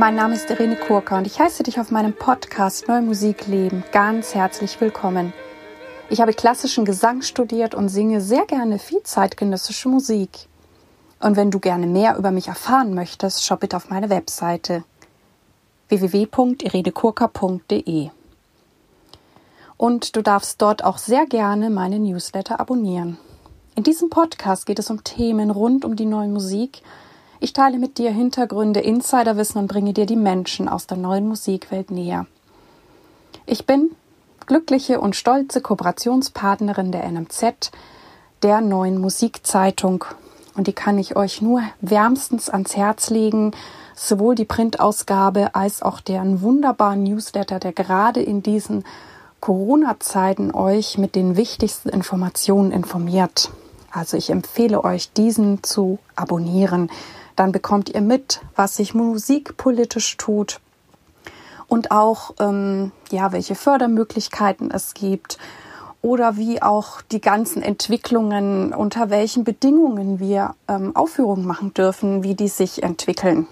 Mein Name ist Irene Kurka und ich heiße dich auf meinem Podcast Neue Musik leben ganz herzlich willkommen. Ich habe klassischen Gesang studiert und singe sehr gerne viel zeitgenössische Musik. Und wenn du gerne mehr über mich erfahren möchtest, schau bitte auf meine Webseite www.irenekurka.de. Und du darfst dort auch sehr gerne meine Newsletter abonnieren. In diesem Podcast geht es um Themen rund um die neue Musik. Ich teile mit dir Hintergründe, Insiderwissen und bringe dir die Menschen aus der neuen Musikwelt näher. Ich bin glückliche und stolze Kooperationspartnerin der NMZ, der neuen Musikzeitung und die kann ich euch nur wärmstens ans Herz legen. Sowohl die Printausgabe als auch deren wunderbaren Newsletter, der gerade in diesen Corona-Zeiten euch mit den wichtigsten Informationen informiert. Also ich empfehle euch, diesen zu abonnieren. Dann bekommt ihr mit, was sich musikpolitisch tut und auch ähm, ja, welche Fördermöglichkeiten es gibt oder wie auch die ganzen Entwicklungen, unter welchen Bedingungen wir ähm, Aufführungen machen dürfen, wie die sich entwickeln.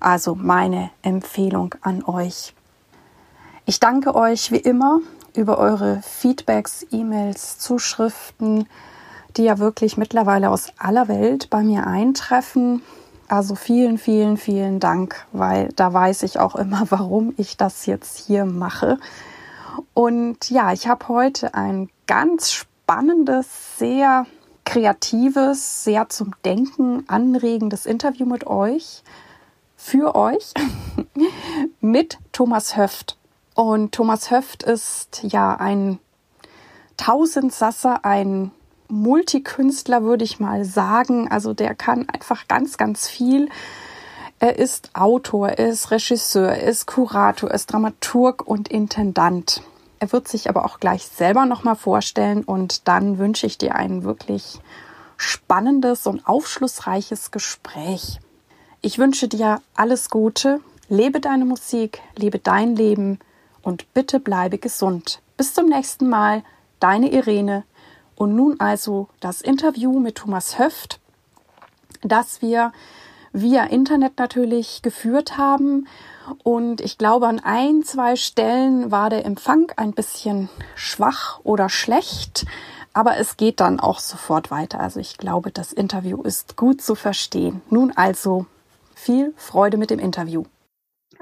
Also meine Empfehlung an euch. Ich danke euch wie immer über eure Feedbacks, E-Mails, Zuschriften, die ja wirklich mittlerweile aus aller Welt bei mir eintreffen. Also vielen, vielen, vielen Dank, weil da weiß ich auch immer, warum ich das jetzt hier mache. Und ja, ich habe heute ein ganz spannendes, sehr kreatives, sehr zum Denken anregendes Interview mit euch, für euch, mit Thomas Höft. Und Thomas Höft ist ja ein Tausendsasser, ein Multikünstler, würde ich mal sagen. Also der kann einfach ganz, ganz viel. Er ist Autor, er ist Regisseur, er ist Kurator, er ist Dramaturg und Intendant. Er wird sich aber auch gleich selber nochmal vorstellen und dann wünsche ich dir ein wirklich spannendes und aufschlussreiches Gespräch. Ich wünsche dir alles Gute, lebe deine Musik, lebe dein Leben und bitte bleibe gesund. Bis zum nächsten Mal, deine Irene. Und nun also das Interview mit Thomas Höft, das wir via Internet natürlich geführt haben. Und ich glaube, an ein, zwei Stellen war der Empfang ein bisschen schwach oder schlecht. Aber es geht dann auch sofort weiter. Also ich glaube, das Interview ist gut zu verstehen. Nun also viel Freude mit dem Interview.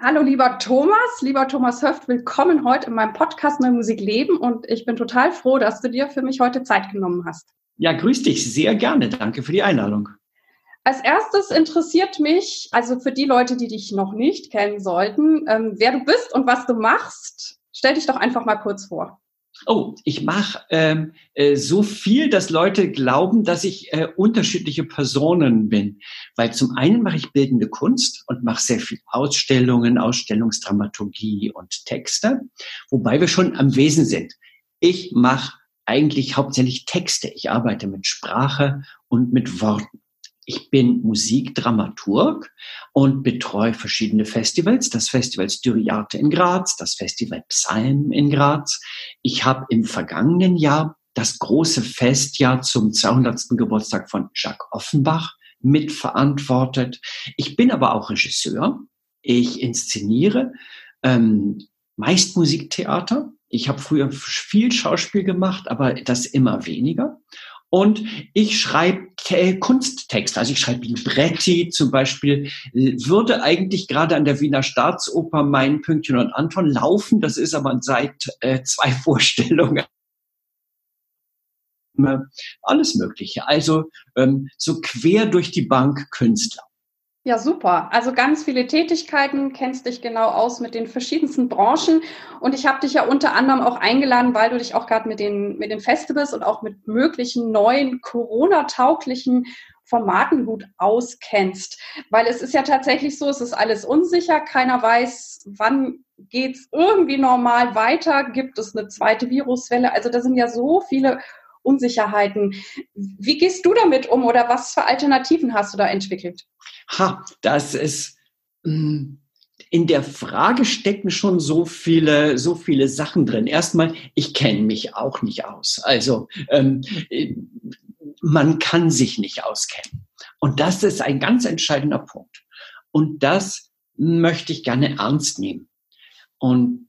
Hallo lieber Thomas, lieber Thomas Höft, willkommen heute in meinem Podcast Neue Musik Leben und ich bin total froh, dass du dir für mich heute Zeit genommen hast. Ja, grüß dich, sehr gerne. Danke für die Einladung. Als erstes interessiert mich, also für die Leute, die dich noch nicht kennen sollten, ähm, wer du bist und was du machst. Stell dich doch einfach mal kurz vor. Oh, ich mache ähm, äh, so viel, dass Leute glauben, dass ich äh, unterschiedliche Personen bin. Weil zum einen mache ich bildende Kunst und mache sehr viel Ausstellungen, Ausstellungsdramaturgie und Texte, wobei wir schon am Wesen sind. Ich mache eigentlich hauptsächlich Texte. Ich arbeite mit Sprache und mit Worten. Ich bin Musikdramaturg und betreue verschiedene Festivals. Das Festival Styriarte in Graz, das Festival Psalm in Graz. Ich habe im vergangenen Jahr das große Festjahr zum 200. Geburtstag von Jacques Offenbach mitverantwortet. Ich bin aber auch Regisseur. Ich inszeniere ähm, meist Musiktheater. Ich habe früher viel Schauspiel gemacht, aber das immer weniger. Und ich schreibe Kunsttexte, also ich schreibe Libretti zum Beispiel, würde eigentlich gerade an der Wiener Staatsoper mein Pünktchen und Anton laufen. Das ist aber seit äh, zwei Vorstellungen alles Mögliche. Also ähm, so quer durch die Bank Künstler. Ja, super. Also ganz viele Tätigkeiten, kennst dich genau aus mit den verschiedensten Branchen. Und ich habe dich ja unter anderem auch eingeladen, weil du dich auch gerade mit den, mit den Festivals und auch mit möglichen neuen Corona-tauglichen Formaten gut auskennst. Weil es ist ja tatsächlich so, es ist alles unsicher. Keiner weiß, wann geht's irgendwie normal weiter. Gibt es eine zweite Viruswelle? Also da sind ja so viele Unsicherheiten. Wie gehst du damit um oder was für Alternativen hast du da entwickelt? Ha, das ist hm, in der Frage stecken schon so viele, so viele Sachen drin. Erstmal, ich kenne mich auch nicht aus. Also ähm, man kann sich nicht auskennen. Und das ist ein ganz entscheidender Punkt. Und das möchte ich gerne ernst nehmen. Und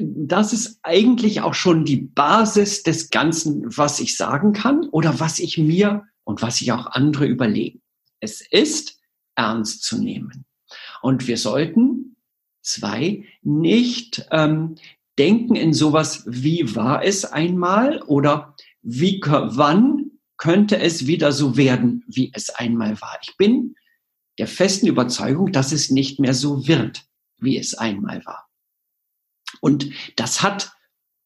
das ist eigentlich auch schon die Basis des Ganzen, was ich sagen kann oder was ich mir und was sich auch andere überlegen. Es ist ernst zu nehmen. Und wir sollten, zwei, nicht ähm, denken in sowas, wie war es einmal oder wie, wann könnte es wieder so werden, wie es einmal war. Ich bin der festen Überzeugung, dass es nicht mehr so wird, wie es einmal war. Und das hat,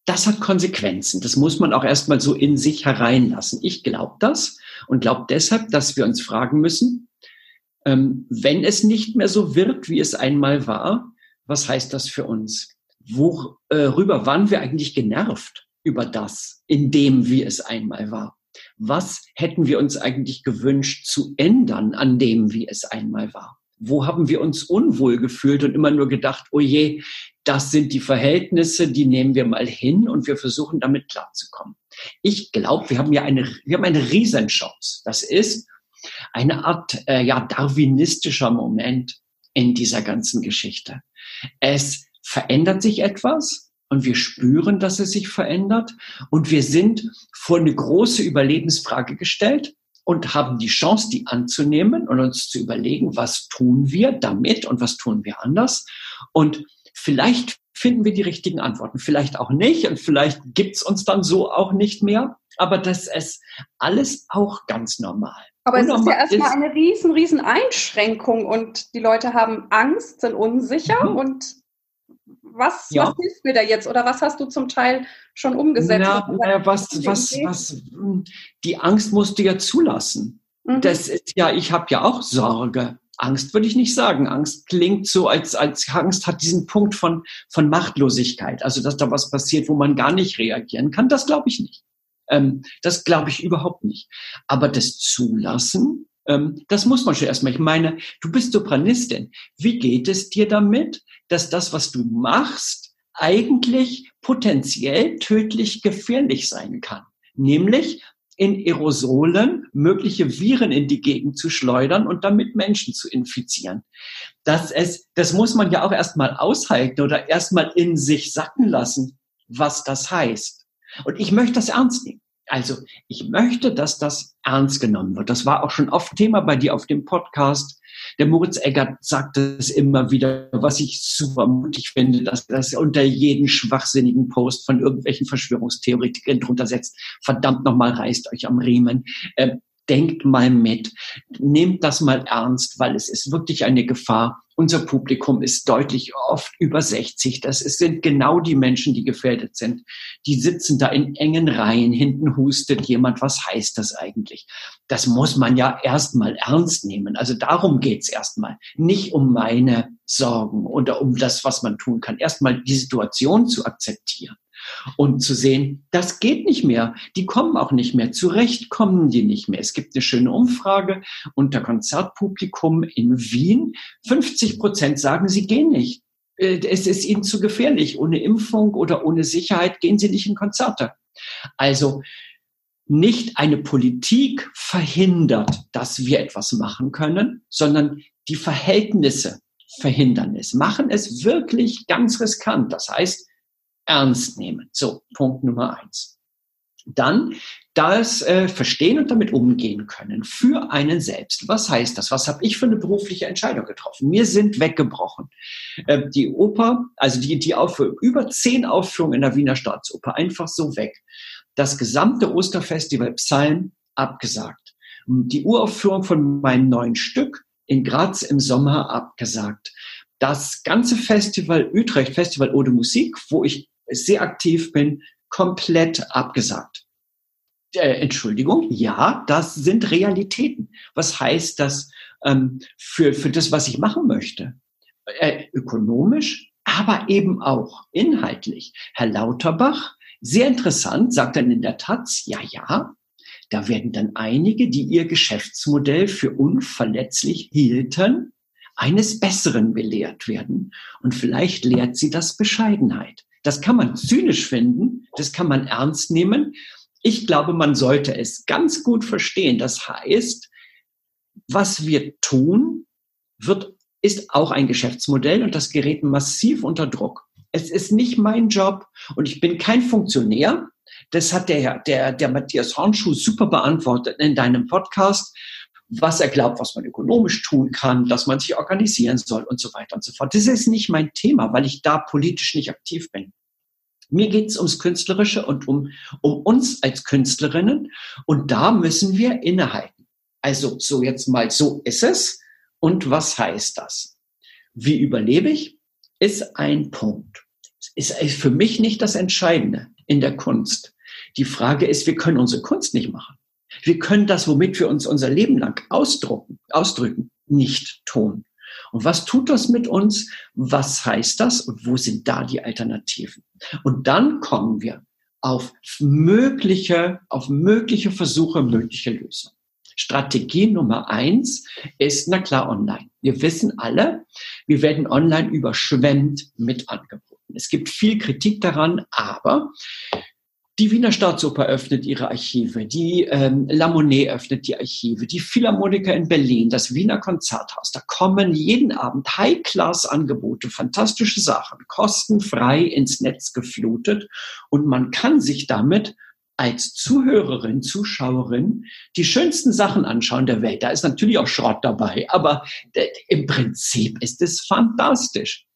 das hat Konsequenzen. Das muss man auch erstmal so in sich hereinlassen. Ich glaube das und glaube deshalb, dass wir uns fragen müssen, ähm, wenn es nicht mehr so wird, wie es einmal war, was heißt das für uns? Worüber äh, waren wir eigentlich genervt über das, in dem, wie es einmal war? Was hätten wir uns eigentlich gewünscht zu ändern an dem, wie es einmal war? Wo haben wir uns unwohl gefühlt und immer nur gedacht, oh je, das sind die Verhältnisse, die nehmen wir mal hin und wir versuchen damit klarzukommen. Ich glaube, wir haben ja eine, wir haben eine Riesenchance. Das ist eine Art, äh, ja, darwinistischer Moment in dieser ganzen Geschichte. Es verändert sich etwas und wir spüren, dass es sich verändert und wir sind vor eine große Überlebensfrage gestellt und haben die Chance, die anzunehmen und uns zu überlegen, was tun wir damit und was tun wir anders. Und vielleicht finden wir die richtigen Antworten, vielleicht auch nicht und vielleicht gibt's uns dann so auch nicht mehr. Aber das ist alles auch ganz normal. Aber es ist ja erstmal eine riesen, riesen Einschränkung und die Leute haben Angst, sind unsicher mhm. und was, ja. was hilft mir da jetzt oder was hast du zum Teil schon umgesetzt? Na, na, was, was, was, hm, die Angst musst du ja zulassen. Mhm. Das ist ja, ich habe ja auch Sorge. Angst würde ich nicht sagen. Angst klingt so, als, als Angst hat diesen Punkt von, von Machtlosigkeit. Also, dass da was passiert, wo man gar nicht reagieren kann, das glaube ich nicht. Ähm, das glaube ich überhaupt nicht. Aber das Zulassen, ähm, das muss man schon erstmal. Ich meine, du bist Sopranistin. Wie geht es dir damit, dass das, was du machst, eigentlich potenziell tödlich gefährlich sein kann? Nämlich in Aerosolen mögliche Viren in die Gegend zu schleudern und damit Menschen zu infizieren. Das, es, das muss man ja auch erstmal aushalten oder erstmal in sich sacken lassen, was das heißt. Und ich möchte das ernst nehmen. Also ich möchte, dass das ernst genommen wird. Das war auch schon oft Thema bei dir auf dem Podcast. Der Moritz Eggert sagt es immer wieder, was ich super mutig finde, dass das unter jeden schwachsinnigen Post von irgendwelchen Verschwörungstheoretikern drunter setzt. Verdammt nochmal, reißt euch am Riemen. Äh, denkt mal mit, nehmt das mal ernst, weil es ist wirklich eine Gefahr. Unser Publikum ist deutlich oft über 60. Das sind genau die Menschen, die gefährdet sind. Die sitzen da in engen Reihen, hinten hustet jemand. Was heißt das eigentlich? Das muss man ja erstmal ernst nehmen. Also darum geht's erstmal. Nicht um meine Sorgen oder um das, was man tun kann. Erstmal die Situation zu akzeptieren und zu sehen, das geht nicht mehr. Die kommen auch nicht mehr. Zurecht kommen die nicht mehr. Es gibt eine schöne Umfrage unter Konzertpublikum in Wien. 50 Prozent sagen, sie gehen nicht. Äh, es ist ihnen zu gefährlich. Ohne Impfung oder ohne Sicherheit gehen sie nicht in Konzerte. Also nicht eine Politik verhindert, dass wir etwas machen können, sondern die Verhältnisse verhindern es, machen es wirklich ganz riskant. Das heißt, ernst nehmen. So, Punkt Nummer eins. Dann das äh, verstehen und damit umgehen können für einen selbst. Was heißt das? Was habe ich für eine berufliche Entscheidung getroffen? Mir sind weggebrochen. Äh, die Oper, also die, die Aufführung, über zehn Aufführungen in der Wiener Staatsoper, einfach so weg. Das gesamte Osterfestival Psalm abgesagt. Die Uraufführung von meinem neuen Stück in Graz im Sommer abgesagt. Das ganze Festival Utrecht, Festival Ode Musik, wo ich sehr aktiv bin, komplett abgesagt. Äh, Entschuldigung, ja, das sind Realitäten. Was heißt das ähm, für, für das, was ich machen möchte? Äh, ökonomisch, aber eben auch inhaltlich. Herr Lauterbach, sehr interessant, sagt dann in der Taz, ja, ja, da werden dann einige, die ihr Geschäftsmodell für unverletzlich hielten, eines Besseren belehrt werden. Und vielleicht lehrt sie das Bescheidenheit. Das kann man zynisch finden, das kann man ernst nehmen. Ich glaube, man sollte es ganz gut verstehen. Das heißt, was wir tun, wird ist auch ein Geschäftsmodell und das gerät massiv unter Druck. Es ist nicht mein Job und ich bin kein Funktionär. Das hat der, der, der Matthias Hornschuh super beantwortet in deinem Podcast was er glaubt, was man ökonomisch tun kann, dass man sich organisieren soll und so weiter und so fort. Das ist nicht mein Thema, weil ich da politisch nicht aktiv bin. Mir geht es ums Künstlerische und um, um uns als Künstlerinnen. Und da müssen wir innehalten. Also so jetzt mal, so ist es. Und was heißt das? Wie überlebe ich? Ist ein Punkt. Ist für mich nicht das Entscheidende in der Kunst. Die Frage ist, wir können unsere Kunst nicht machen. Wir können das, womit wir uns unser Leben lang ausdrucken, ausdrücken, nicht tun. Und was tut das mit uns? Was heißt das? Und wo sind da die Alternativen? Und dann kommen wir auf mögliche, auf mögliche Versuche, mögliche Lösungen. Strategie Nummer eins ist, na klar, online. Wir wissen alle, wir werden online überschwemmt mit Angeboten. Es gibt viel Kritik daran, aber die Wiener Staatsoper öffnet ihre Archive, die ähm, La Monnaie öffnet die Archive, die Philharmoniker in Berlin, das Wiener Konzerthaus. Da kommen jeden Abend High-Class-Angebote, fantastische Sachen, kostenfrei ins Netz geflutet und man kann sich damit als Zuhörerin, Zuschauerin die schönsten Sachen anschauen der Welt. Da ist natürlich auch Schrott dabei, aber äh, im Prinzip ist es fantastisch.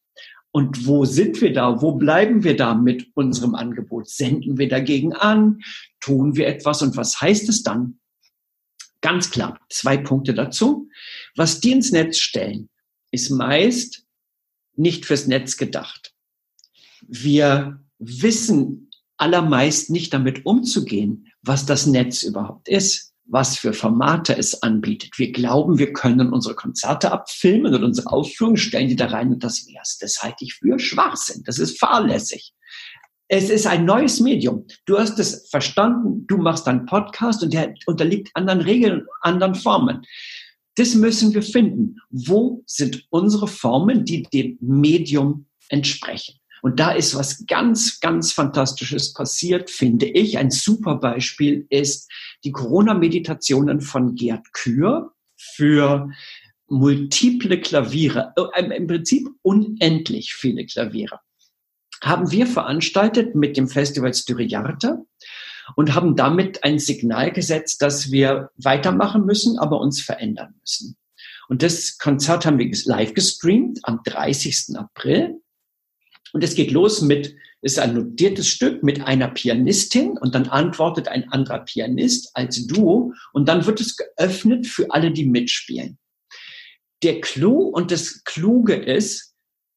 Und wo sind wir da? Wo bleiben wir da mit unserem Angebot? Senden wir dagegen an? Tun wir etwas? Und was heißt es dann? Ganz klar, zwei Punkte dazu. Was die ins Netz stellen, ist meist nicht fürs Netz gedacht. Wir wissen allermeist nicht damit umzugehen, was das Netz überhaupt ist was für Formate es anbietet. Wir glauben, wir können unsere Konzerte abfilmen und unsere Aufführungen stellen die da rein und das wär's. Das halte ich für Schwachsinn. Das ist fahrlässig. Es ist ein neues Medium. Du hast es verstanden, du machst einen Podcast und der unterliegt anderen Regeln anderen Formen. Das müssen wir finden. Wo sind unsere Formen, die dem Medium entsprechen? Und da ist was ganz, ganz Fantastisches passiert, finde ich. Ein super Beispiel ist die Corona-Meditationen von Gerd Kür für multiple Klaviere, äh, im Prinzip unendlich viele Klaviere, haben wir veranstaltet mit dem Festival Styriarte und haben damit ein Signal gesetzt, dass wir weitermachen müssen, aber uns verändern müssen. Und das Konzert haben wir live gestreamt am 30. April und es geht los mit, ist ein notiertes Stück mit einer Pianistin und dann antwortet ein anderer Pianist als Duo und dann wird es geöffnet für alle, die mitspielen. Der Clou und das Kluge ist,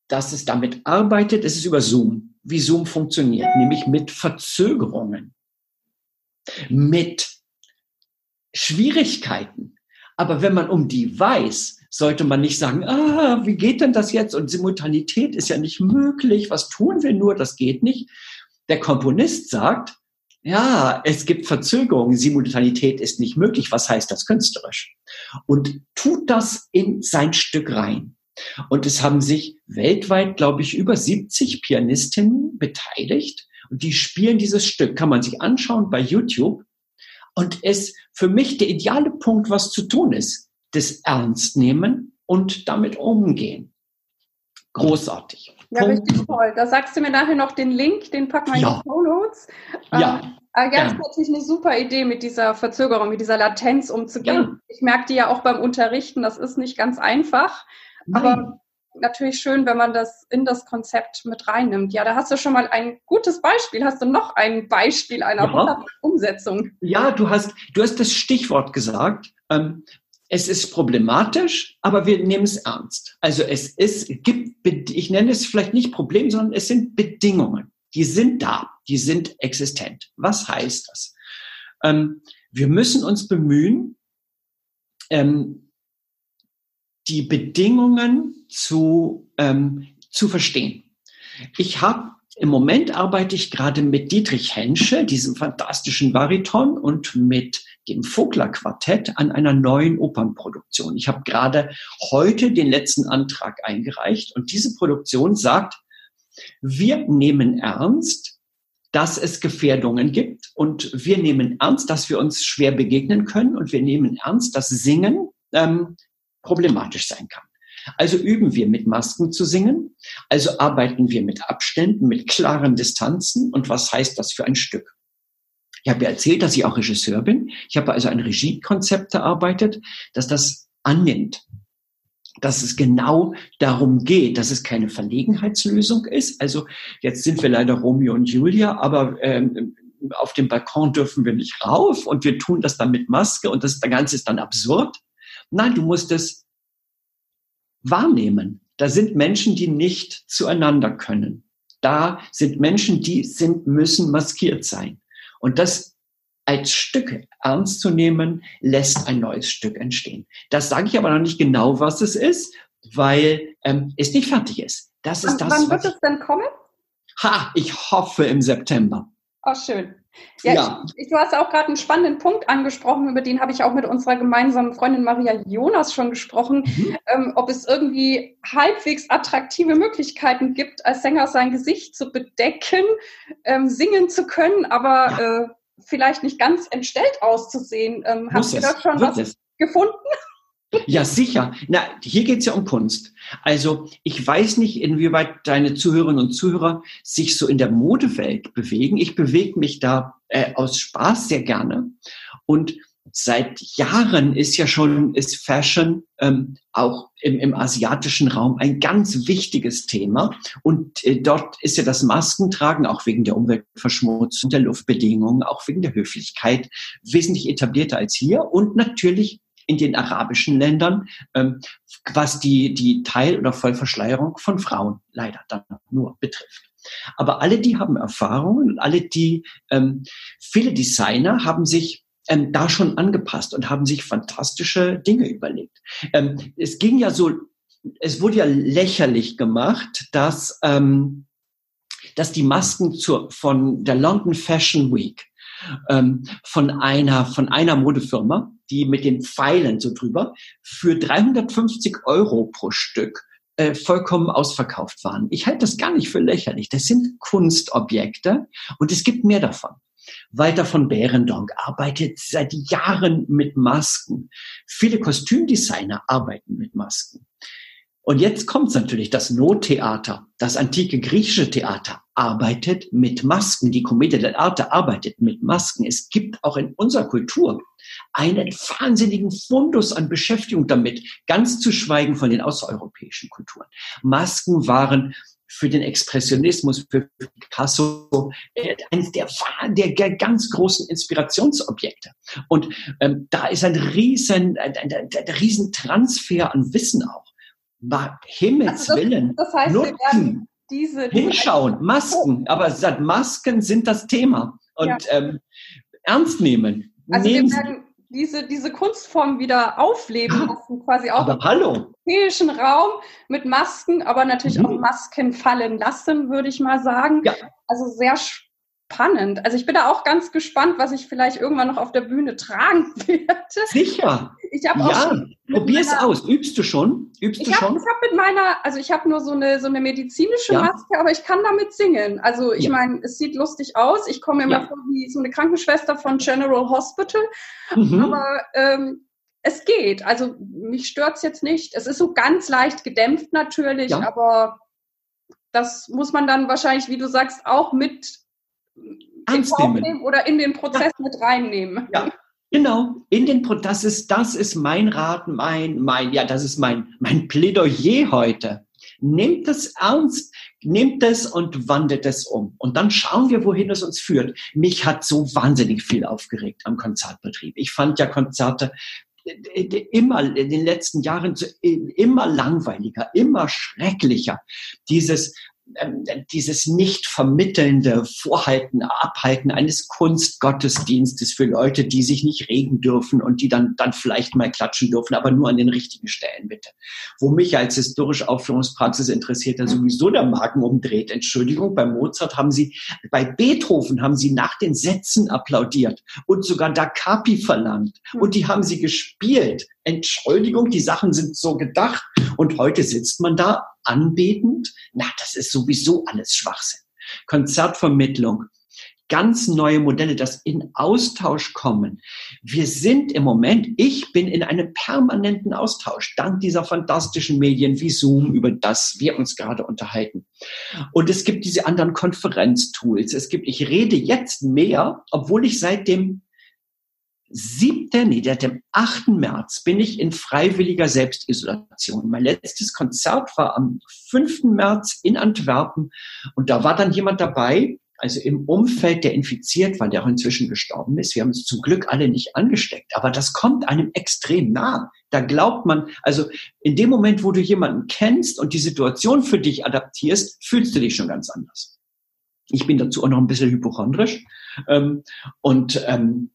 dass es damit arbeitet, es ist über Zoom, wie Zoom funktioniert, nämlich mit Verzögerungen, mit Schwierigkeiten. Aber wenn man um die weiß, sollte man nicht sagen, ah, wie geht denn das jetzt? Und Simultanität ist ja nicht möglich. Was tun wir nur? Das geht nicht. Der Komponist sagt, ja, es gibt Verzögerungen. Simultanität ist nicht möglich. Was heißt das künstlerisch? Und tut das in sein Stück rein. Und es haben sich weltweit, glaube ich, über 70 Pianistinnen beteiligt. Und die spielen dieses Stück. Kann man sich anschauen bei YouTube. Und es für mich der ideale Punkt, was zu tun ist das ernst nehmen und damit umgehen. Großartig. Ja, Punkt. richtig toll. Da sagst du mir nachher noch den Link, den packen wir ja. in die Show Notes. Ja. Ähm, aber ganz ja. natürlich eine super Idee, mit dieser Verzögerung, mit dieser Latenz umzugehen. Ja. Ich merke die ja auch beim Unterrichten, das ist nicht ganz einfach. Nein. Aber natürlich schön, wenn man das in das Konzept mit reinnimmt. Ja, da hast du schon mal ein gutes Beispiel. Hast du noch ein Beispiel einer ja. Umsetzung? Ja, du hast, du hast das Stichwort gesagt. Ähm, es ist problematisch, aber wir nehmen es ernst. Also es ist, gibt, ich nenne es vielleicht nicht Problem, sondern es sind Bedingungen. Die sind da, die sind existent. Was heißt das? Ähm, wir müssen uns bemühen, ähm, die Bedingungen zu, ähm, zu verstehen. Ich habe im Moment arbeite ich gerade mit Dietrich Henschel, diesem fantastischen Bariton, und mit dem Vogler Quartett an einer neuen Opernproduktion. Ich habe gerade heute den letzten Antrag eingereicht und diese Produktion sagt, wir nehmen ernst, dass es Gefährdungen gibt und wir nehmen ernst, dass wir uns schwer begegnen können und wir nehmen ernst, dass Singen ähm, problematisch sein kann. Also üben wir mit Masken zu singen, also arbeiten wir mit Abständen, mit klaren Distanzen und was heißt das für ein Stück? Ich habe ja erzählt, dass ich auch Regisseur bin. Ich habe also ein Regiekonzept erarbeitet, dass das annimmt, dass es genau darum geht, dass es keine Verlegenheitslösung ist. Also jetzt sind wir leider Romeo und Julia, aber ähm, auf dem Balkon dürfen wir nicht rauf und wir tun das dann mit Maske und das, das Ganze ist dann absurd. Nein, du musst es wahrnehmen. Da sind Menschen, die nicht zueinander können. Da sind Menschen, die sind, müssen maskiert sein. Und das als Stück ernst zu nehmen, lässt ein neues Stück entstehen. Das sage ich aber noch nicht genau, was es ist, weil ähm, es nicht fertig ist. Das ist wann, das. Wann wird es denn kommen? Ha, ich hoffe im September. Oh, schön. Ja, ja. Ich, du hast auch gerade einen spannenden Punkt angesprochen, über den habe ich auch mit unserer gemeinsamen Freundin Maria Jonas schon gesprochen, mhm. ähm, ob es irgendwie halbwegs attraktive Möglichkeiten gibt, als Sänger sein Gesicht zu bedecken, ähm, singen zu können, aber ja. äh, vielleicht nicht ganz entstellt auszusehen. Ähm, hast du da schon was es. gefunden? Ja, sicher. Na, hier geht's ja um Kunst. Also ich weiß nicht, inwieweit deine Zuhörerinnen und Zuhörer sich so in der Modewelt bewegen. Ich bewege mich da äh, aus Spaß sehr gerne. Und seit Jahren ist ja schon ist Fashion ähm, auch im, im asiatischen Raum ein ganz wichtiges Thema. Und äh, dort ist ja das Maskentragen auch wegen der Umweltverschmutzung, der Luftbedingungen, auch wegen der Höflichkeit wesentlich etablierter als hier. Und natürlich in den arabischen Ländern, ähm, was die, die Teil- oder Vollverschleierung von Frauen leider dann nur betrifft. Aber alle, die haben Erfahrungen alle, die, ähm, viele Designer haben sich ähm, da schon angepasst und haben sich fantastische Dinge überlegt. Ähm, es ging ja so, es wurde ja lächerlich gemacht, dass, ähm, dass die Masken zur, von der London Fashion Week ähm, von einer, von einer Modefirma, die mit den Pfeilen so drüber, für 350 Euro pro Stück äh, vollkommen ausverkauft waren. Ich halte das gar nicht für lächerlich. Das sind Kunstobjekte und es gibt mehr davon. Walter von Behrendonk arbeitet seit Jahren mit Masken. Viele Kostümdesigner arbeiten mit Masken. Und jetzt kommt natürlich das Nottheater, das antike griechische Theater arbeitet mit Masken. Die Commedia dell'arte arbeitet mit Masken. Es gibt auch in unserer Kultur einen wahnsinnigen Fundus an Beschäftigung damit, ganz zu schweigen von den außereuropäischen Kulturen. Masken waren für den Expressionismus, für Picasso, eines der, der, ganz großen Inspirationsobjekte. Und ähm, da ist ein riesen, ein, ein, ein, ein riesen Transfer an Wissen auch. Himmels also das, Willen. Das heißt, nutzen, diese, diese hinschauen, Masken, aber seit Masken sind das Thema. Und ja. ähm, ernst nehmen. Also wir werden diese, diese Kunstform wieder aufleben lassen, quasi auch aber im europäischen Raum mit Masken, aber natürlich mhm. auch Masken fallen lassen, würde ich mal sagen. Ja. Also sehr spannend. Also ich bin da auch ganz gespannt, was ich vielleicht irgendwann noch auf der Bühne tragen werde. Sicher. Ich habe ja. Probier es aus. Übst du schon? Übst ich du hab, schon? Ich habe mit meiner, also ich habe nur so eine so eine medizinische ja. Maske, aber ich kann damit singen. Also ich ja. meine, es sieht lustig aus. Ich komme immer ja. vor wie so eine Krankenschwester von General Hospital, mhm. aber ähm, es geht. Also mich stört's jetzt nicht. Es ist so ganz leicht gedämpft natürlich, aber das muss man dann wahrscheinlich, wie du sagst, auch mit ernst nehmen. oder in den Prozess ja. mit reinnehmen. Ja, genau. In den Pro das ist das ist mein Rat, mein mein ja, das ist mein mein Plädoyer heute. Nehmt es ernst, nehmt es und wandelt es um. Und dann schauen wir, wohin es uns führt. Mich hat so wahnsinnig viel aufgeregt am Konzertbetrieb. Ich fand ja Konzerte äh, immer in den letzten Jahren immer langweiliger, immer schrecklicher. Dieses dieses nicht vermittelnde Vorhalten, Abhalten eines Kunstgottesdienstes für Leute, die sich nicht regen dürfen und die dann, dann vielleicht mal klatschen dürfen, aber nur an den richtigen Stellen bitte. Wo mich als historische Aufführungspraxis interessiert, da sowieso der Magen umdreht. Entschuldigung, bei Mozart haben sie, bei Beethoven haben sie nach den Sätzen applaudiert und sogar Da Capi verlangt und die haben sie gespielt. Entschuldigung, die Sachen sind so gedacht und heute sitzt man da anbetend. Na, das ist sowieso alles Schwachsinn. Konzertvermittlung. ganz neue Modelle, das in Austausch kommen. Wir sind im Moment, ich bin in einem permanenten Austausch, dank dieser fantastischen Medien wie Zoom, über das wir uns gerade unterhalten. Und es gibt diese anderen Konferenztools. Es gibt, ich rede jetzt mehr, obwohl ich seit dem 7., nee, dem 8. März bin ich in freiwilliger Selbstisolation. Mein letztes Konzert war am 5. März in Antwerpen und da war dann jemand dabei, also im Umfeld, der infiziert war, der auch inzwischen gestorben ist. Wir haben uns zum Glück alle nicht angesteckt, aber das kommt einem extrem nah. Da glaubt man, also in dem Moment, wo du jemanden kennst und die Situation für dich adaptierst, fühlst du dich schon ganz anders. Ich bin dazu auch noch ein bisschen hypochondrisch ähm, und ähm,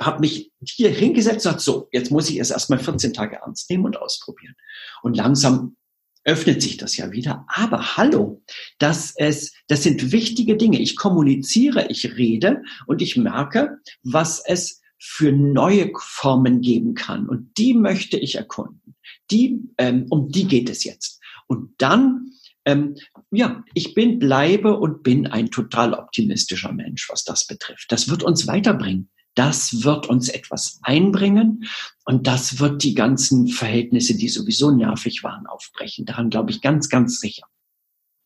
habe mich hier hingesetzt und gesagt, so, jetzt muss ich es erstmal 14 Tage ernst nehmen und ausprobieren. Und langsam öffnet sich das ja wieder. Aber hallo, das, es, das sind wichtige Dinge. Ich kommuniziere, ich rede und ich merke, was es für neue Formen geben kann. Und die möchte ich erkunden. Die, ähm, um die geht es jetzt. Und dann, ähm, ja, ich bin, bleibe und bin ein total optimistischer Mensch, was das betrifft. Das wird uns weiterbringen das wird uns etwas einbringen und das wird die ganzen Verhältnisse, die sowieso nervig waren, aufbrechen. Daran glaube ich ganz, ganz sicher.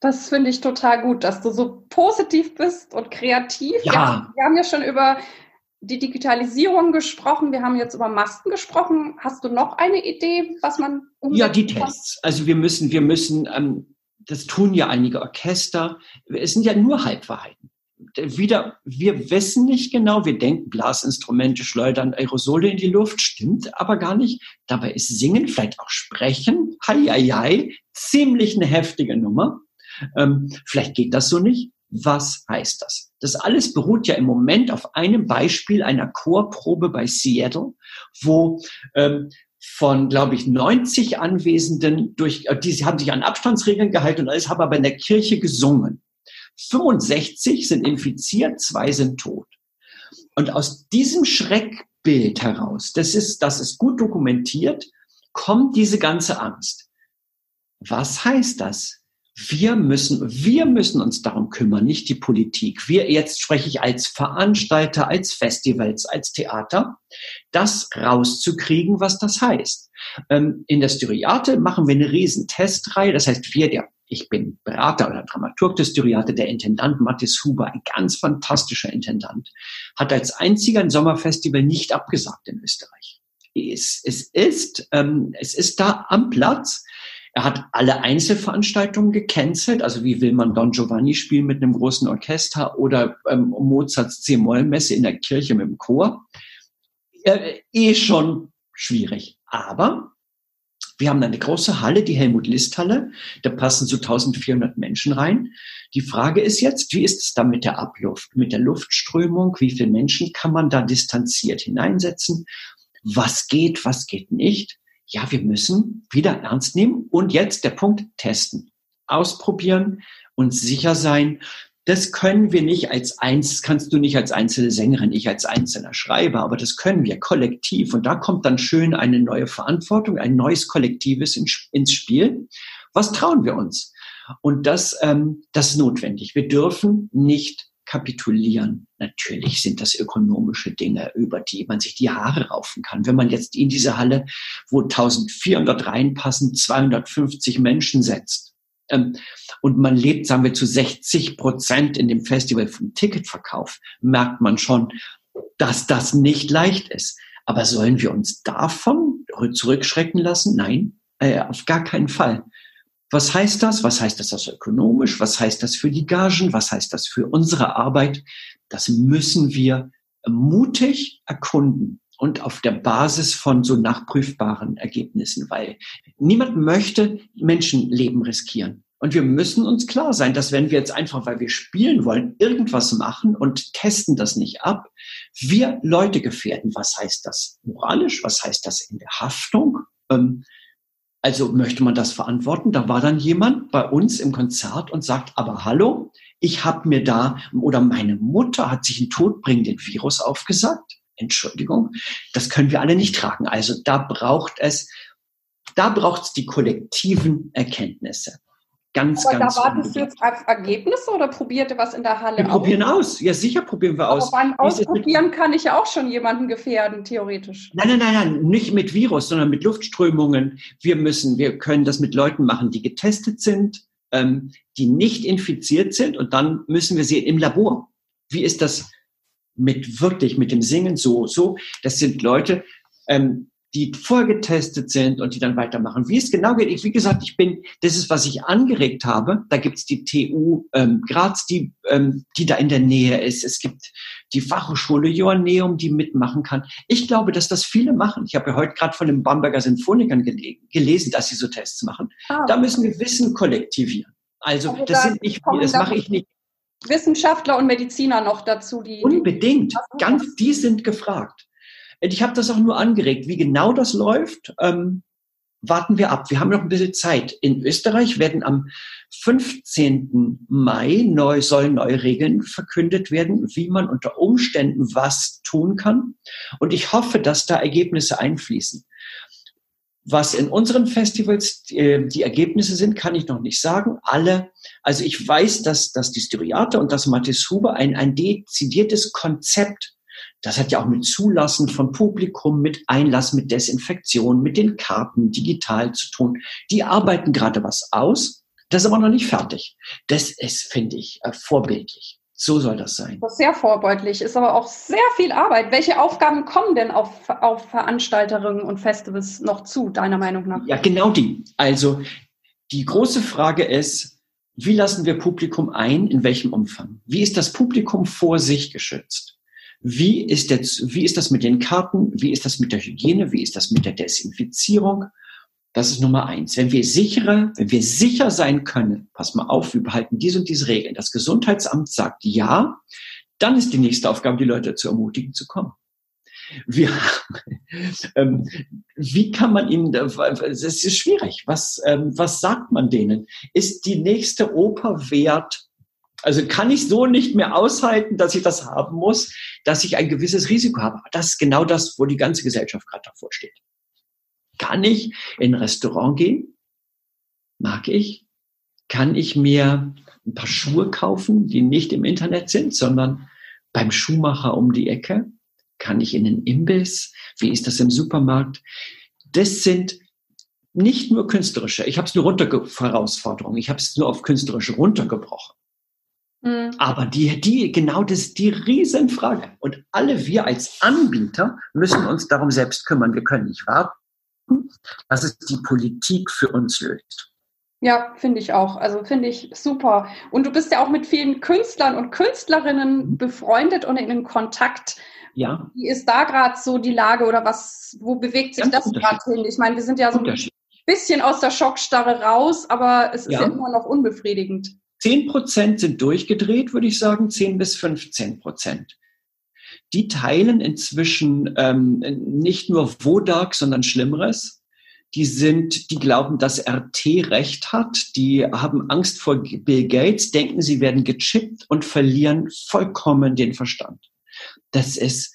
Das finde ich total gut, dass du so positiv bist und kreativ. Ja. ja. Wir haben ja schon über die Digitalisierung gesprochen. Wir haben jetzt über Masken gesprochen. Hast du noch eine Idee, was man Ja, die Tests. Also wir müssen, wir müssen, ähm, das tun ja einige Orchester. Es sind ja nur Halbwahrheiten wieder, wir wissen nicht genau, wir denken, Blasinstrumente schleudern Aerosole in die Luft, stimmt aber gar nicht. Dabei ist Singen, vielleicht auch Sprechen, hei, hei, hei, ziemlich eine heftige Nummer. Ähm, vielleicht geht das so nicht. Was heißt das? Das alles beruht ja im Moment auf einem Beispiel einer Chorprobe bei Seattle, wo ähm, von, glaube ich, 90 Anwesenden durch, äh, die haben sich an Abstandsregeln gehalten und alles haben aber in der Kirche gesungen. 65 sind infiziert, zwei sind tot. Und aus diesem Schreckbild heraus, das ist, das ist gut dokumentiert, kommt diese ganze Angst. Was heißt das? Wir müssen, wir müssen uns darum kümmern, nicht die Politik. Wir, jetzt spreche ich als Veranstalter, als Festivals, als Theater, das rauszukriegen, was das heißt. Ähm, in der Styriate machen wir eine riesen Testreihe. Das heißt, wir, der ich bin Berater oder Dramaturg des Styriate, der Intendant Mathis Huber, ein ganz fantastischer Intendant, hat als einziger ein Sommerfestival nicht abgesagt in Österreich. Es, es, ist, ähm, es ist da am Platz. Er hat alle Einzelveranstaltungen gecancelt, also wie will man Don Giovanni spielen mit einem großen Orchester oder ähm, Mozarts C-Moll-Messe in der Kirche mit dem Chor. Äh, eh schon schwierig. Aber wir haben eine große Halle, die Helmut-List-Halle. Da passen so 1400 Menschen rein. Die Frage ist jetzt, wie ist es da mit der Abluft, mit der Luftströmung? Wie viele Menschen kann man da distanziert hineinsetzen? Was geht, was geht nicht? Ja, wir müssen wieder ernst nehmen und jetzt der Punkt testen. Ausprobieren und sicher sein, das können wir nicht als eins, kannst du nicht als einzelne Sängerin, ich als einzelner Schreiber, aber das können wir kollektiv. Und da kommt dann schön eine neue Verantwortung, ein neues Kollektives ins Spiel. Was trauen wir uns? Und das, ähm, das ist notwendig. Wir dürfen nicht kapitulieren. Natürlich sind das ökonomische Dinge, über die man sich die Haare raufen kann. Wenn man jetzt in diese Halle, wo 1400 reinpassen, 250 Menschen setzt, und man lebt, sagen wir, zu 60 Prozent in dem Festival vom Ticketverkauf, merkt man schon, dass das nicht leicht ist. Aber sollen wir uns davon zurückschrecken lassen? Nein, äh, auf gar keinen Fall. Was heißt das? Was heißt das also ökonomisch? Was heißt das für die Gagen? Was heißt das für unsere Arbeit? Das müssen wir mutig erkunden und auf der Basis von so nachprüfbaren Ergebnissen, weil niemand möchte Menschenleben riskieren. Und wir müssen uns klar sein, dass wenn wir jetzt einfach, weil wir spielen wollen, irgendwas machen und testen das nicht ab, wir Leute gefährden. Was heißt das moralisch? Was heißt das in der Haftung? Ähm, also möchte man das verantworten? Da war dann jemand bei uns im Konzert und sagt, aber hallo, ich habe mir da, oder meine Mutter hat sich einen todbringenden Virus aufgesagt. Entschuldigung, das können wir alle nicht tragen. Also da braucht es, da braucht es die kollektiven Erkenntnisse. Ganz, Aber ganz. da wartest du jetzt auf Ergebnisse oder probiert ihr was in der Halle wir probieren aus. Ja, sicher probieren wir aus. Aber beim Ausprobieren kann ich ja auch schon jemanden gefährden, theoretisch. Nein, nein, nein, nein, nicht mit Virus, sondern mit Luftströmungen. Wir müssen, wir können das mit Leuten machen, die getestet sind, ähm, die nicht infiziert sind und dann müssen wir sie im Labor. Wie ist das mit wirklich mit dem Singen so, so? Das sind Leute, ähm, die vorgetestet sind und die dann weitermachen. Wie es genau geht, ich, wie gesagt, ich bin, das ist, was ich angeregt habe. Da gibt's die TU ähm, Graz, die, ähm, die da in der Nähe ist. Es gibt die Fachhochschule Joanneum, die mitmachen kann. Ich glaube, dass das viele machen. Ich habe ja heute gerade von den Bamberger Sinfonikern gele gelesen, dass sie so Tests machen. Ah, Da müssen wir Wissen kollektivieren. Also, Also das da sind nicht, kommen das mache ich nicht Wissenschaftler und Mediziner noch dazu, die. die unbedingt. Ganz, die sind gefragt. Und Ich habe das auch nur angeregt. Wie genau das läuft, ähm, warten wir ab. Wir haben noch ein bisschen Zeit. In Österreich werden am 15. Mai neu, sollen neue Regeln verkündet werden, wie man unter Umständen was tun kann. Und ich hoffe, dass da Ergebnisse einfließen. Was in unseren Festivals äh, die Ergebnisse sind, kann ich noch nicht sagen. Alle, also ich weiß, dass, dass die Styriate und das Matthias Huber ein, ein dezidiertes Konzept, das hat ja auch mit Zulassen von Publikum, mit Einlass, mit Desinfektion, mit den Karten digital zu tun. Die arbeiten gerade was aus. Das ist aber noch nicht fertig. Das ist, finde ich, äh, vorbildlich. So soll das sein. Das sehr vorbildlich, ist aber auch sehr viel Arbeit. Welche Aufgaben kommen denn auf, auf Veranstalterinnen und Festivals noch zu, deiner Meinung nach? Ja, genau die. Also die große Frage ist, wie lassen wir Publikum ein, in welchem Umfang? Wie ist das Publikum vor sich geschützt? Wie ist, jetzt, wie ist das mit den Karten? Wie ist das mit der Hygiene? Wie ist das mit der Desinfizierung? Das ist Nummer eins. Wenn wir sichere, wenn wir sicher sein können, pass mal auf, wir behalten diese und diese Regeln. Das Gesundheitsamt sagt ja, dann ist die nächste Aufgabe, die Leute zu ermutigen, zu kommen. Wir, ähm, wie kann man ihnen, es ist schwierig. Was, ähm, was sagt man denen? Ist die nächste Oper wert? Also kann ich so nicht mehr aushalten, dass ich das haben muss, dass ich ein gewisses Risiko habe. Das ist genau das, wo die ganze Gesellschaft gerade davor steht. Kann ich in ein Restaurant gehen? Mag ich? Kann ich mir ein paar Schuhe kaufen, die nicht im Internet sind, sondern beim Schuhmacher um die Ecke? Kann ich in den Imbiss? Wie ist das im Supermarkt? Das sind nicht nur künstlerische. Ich habe es nur runter Herausforderungen. Ich habe es nur auf künstlerische runtergebrochen. Hm. Aber die, die, genau das ist die Riesenfrage. Und alle wir als Anbieter müssen uns darum selbst kümmern. Wir können nicht warten, dass es die Politik für uns löst. Ja, finde ich auch. Also finde ich super. Und du bist ja auch mit vielen Künstlern und Künstlerinnen befreundet und in Kontakt. Ja, Wie ist da gerade so die Lage oder was, wo bewegt sich Ganz das gerade hin? Ich meine, wir sind ja so ein bisschen aus der Schockstarre raus, aber es ist ja, immer noch unbefriedigend. 10 Prozent sind durchgedreht, würde ich sagen, 10 bis 15 Prozent. Die teilen inzwischen ähm, nicht nur Wodak, sondern Schlimmeres. Die sind, die glauben, dass RT Recht hat. Die haben Angst vor Bill Gates, denken, sie werden gechippt und verlieren vollkommen den Verstand. Das ist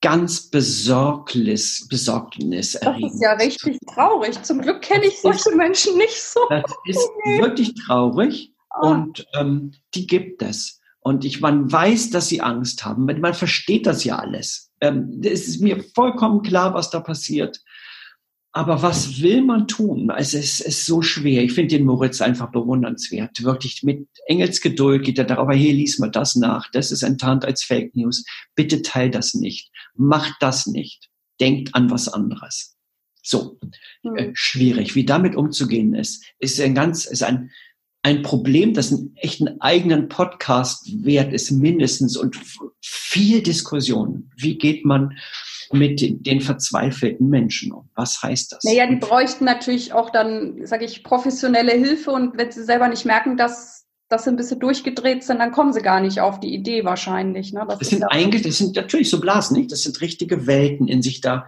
ganz besorgnis, Das besorgniserregend. ist ja richtig traurig. Zum Glück kenne ich Das ist- solche Menschen nicht so. Das ist wirklich traurig Ah. und ähm, die gibt es. Und ich, man weiß, dass sie Angst haben. Man, versteht das ja alles. Ähm, es ist mir vollkommen klar, was da passiert. Aber was will man tun? Also es ist so schwer. Ich finde den Moritz einfach bewundernswert. Wirklich mit Engelsgeduld geht er darüber, hier lies mal das nach. Das ist enttarnt als Fake News. Bitte teil das nicht. Macht das nicht. Denkt an was anderes. So Hm. äh, schwierig. Wie damit umzugehen ist, ist ein ganz, ist ein, ein Problem, das einen echten eigenen Podcast wert ist, mindestens und viel Diskussion. Wie geht man mit den, verzweifelten Menschen um? Was heißt das? Naja, die bräuchten natürlich auch dann, sage ich, professionelle Hilfe und wenn sie selber nicht merken, dass, dass sie ein bisschen durchgedreht sind, dann kommen sie gar nicht auf die Idee wahrscheinlich. Ne? Das ist sind ja- eigentlich, das sind natürlich so Blasen, nicht? Das sind richtige Welten in sich da.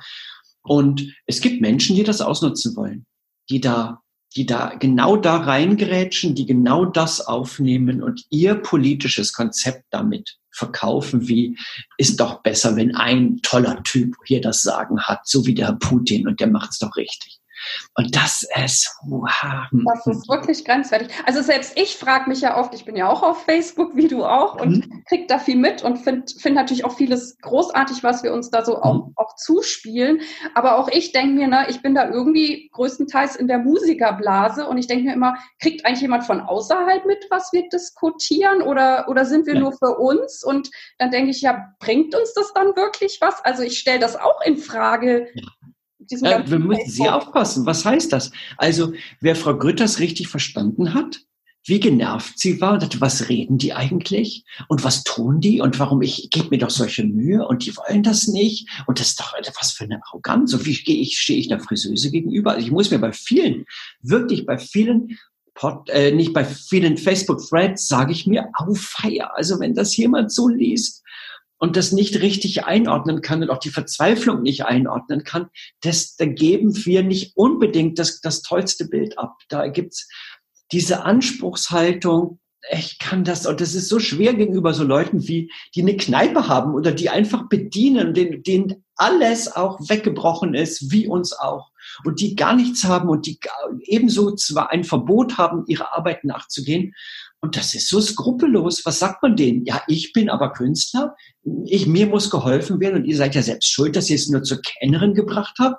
Und es gibt Menschen, die das ausnutzen wollen, die da, die da genau da reingerätschen, die genau das aufnehmen und ihr politisches Konzept damit verkaufen, wie ist doch besser, wenn ein toller Typ hier das Sagen hat, so wie der Herr Putin und der macht's doch richtig. Und das ist, wow. Das ist wirklich grenzwertig. Also selbst ich frage mich ja oft, ich bin ja auch auf Facebook, wie du auch, und mhm. krieg da viel mit und finde find natürlich auch vieles großartig, was wir uns da so mhm. auch, auch zuspielen. Aber auch ich denke mir, ne, ich bin da irgendwie größtenteils in der Musikerblase und ich denke mir immer, kriegt eigentlich jemand von außerhalb mit, was wir diskutieren oder, oder sind wir ja. nur für uns? Und dann denke ich, ja, bringt uns das dann wirklich was? Also ich stelle das auch in Frage. Ja. Äh, wir müssen sehr aufpassen. Was heißt das? Also, wer Frau Grütters richtig verstanden hat, wie genervt sie war, dachte, was reden die eigentlich und was tun die und warum ich gebe mir doch solche Mühe und die wollen das nicht und das ist doch was für eine Arroganz und wie gehe ich stehe ich der Friseuse gegenüber? Also ich muss mir bei vielen wirklich bei vielen Pod, äh, nicht bei vielen Facebook Threads sage ich mir auf Feier. Also wenn das jemand so liest, und das nicht richtig einordnen kann und auch die Verzweiflung nicht einordnen kann, das, da geben wir nicht unbedingt das, das tollste Bild ab. Da gibt's diese Anspruchshaltung, ich kann das, und das ist so schwer gegenüber so Leuten wie, die eine Kneipe haben oder die einfach bedienen, denen, denen alles auch weggebrochen ist, wie uns auch. Und die gar nichts haben und die ebenso zwar ein Verbot haben, ihre Arbeit nachzugehen. Und das ist so skrupellos. Was sagt man denen? Ja, ich bin aber Künstler. Ich, mir muss geholfen werden und ihr seid ja selbst schuld, dass ihr es nur zur Kennerin gebracht habt.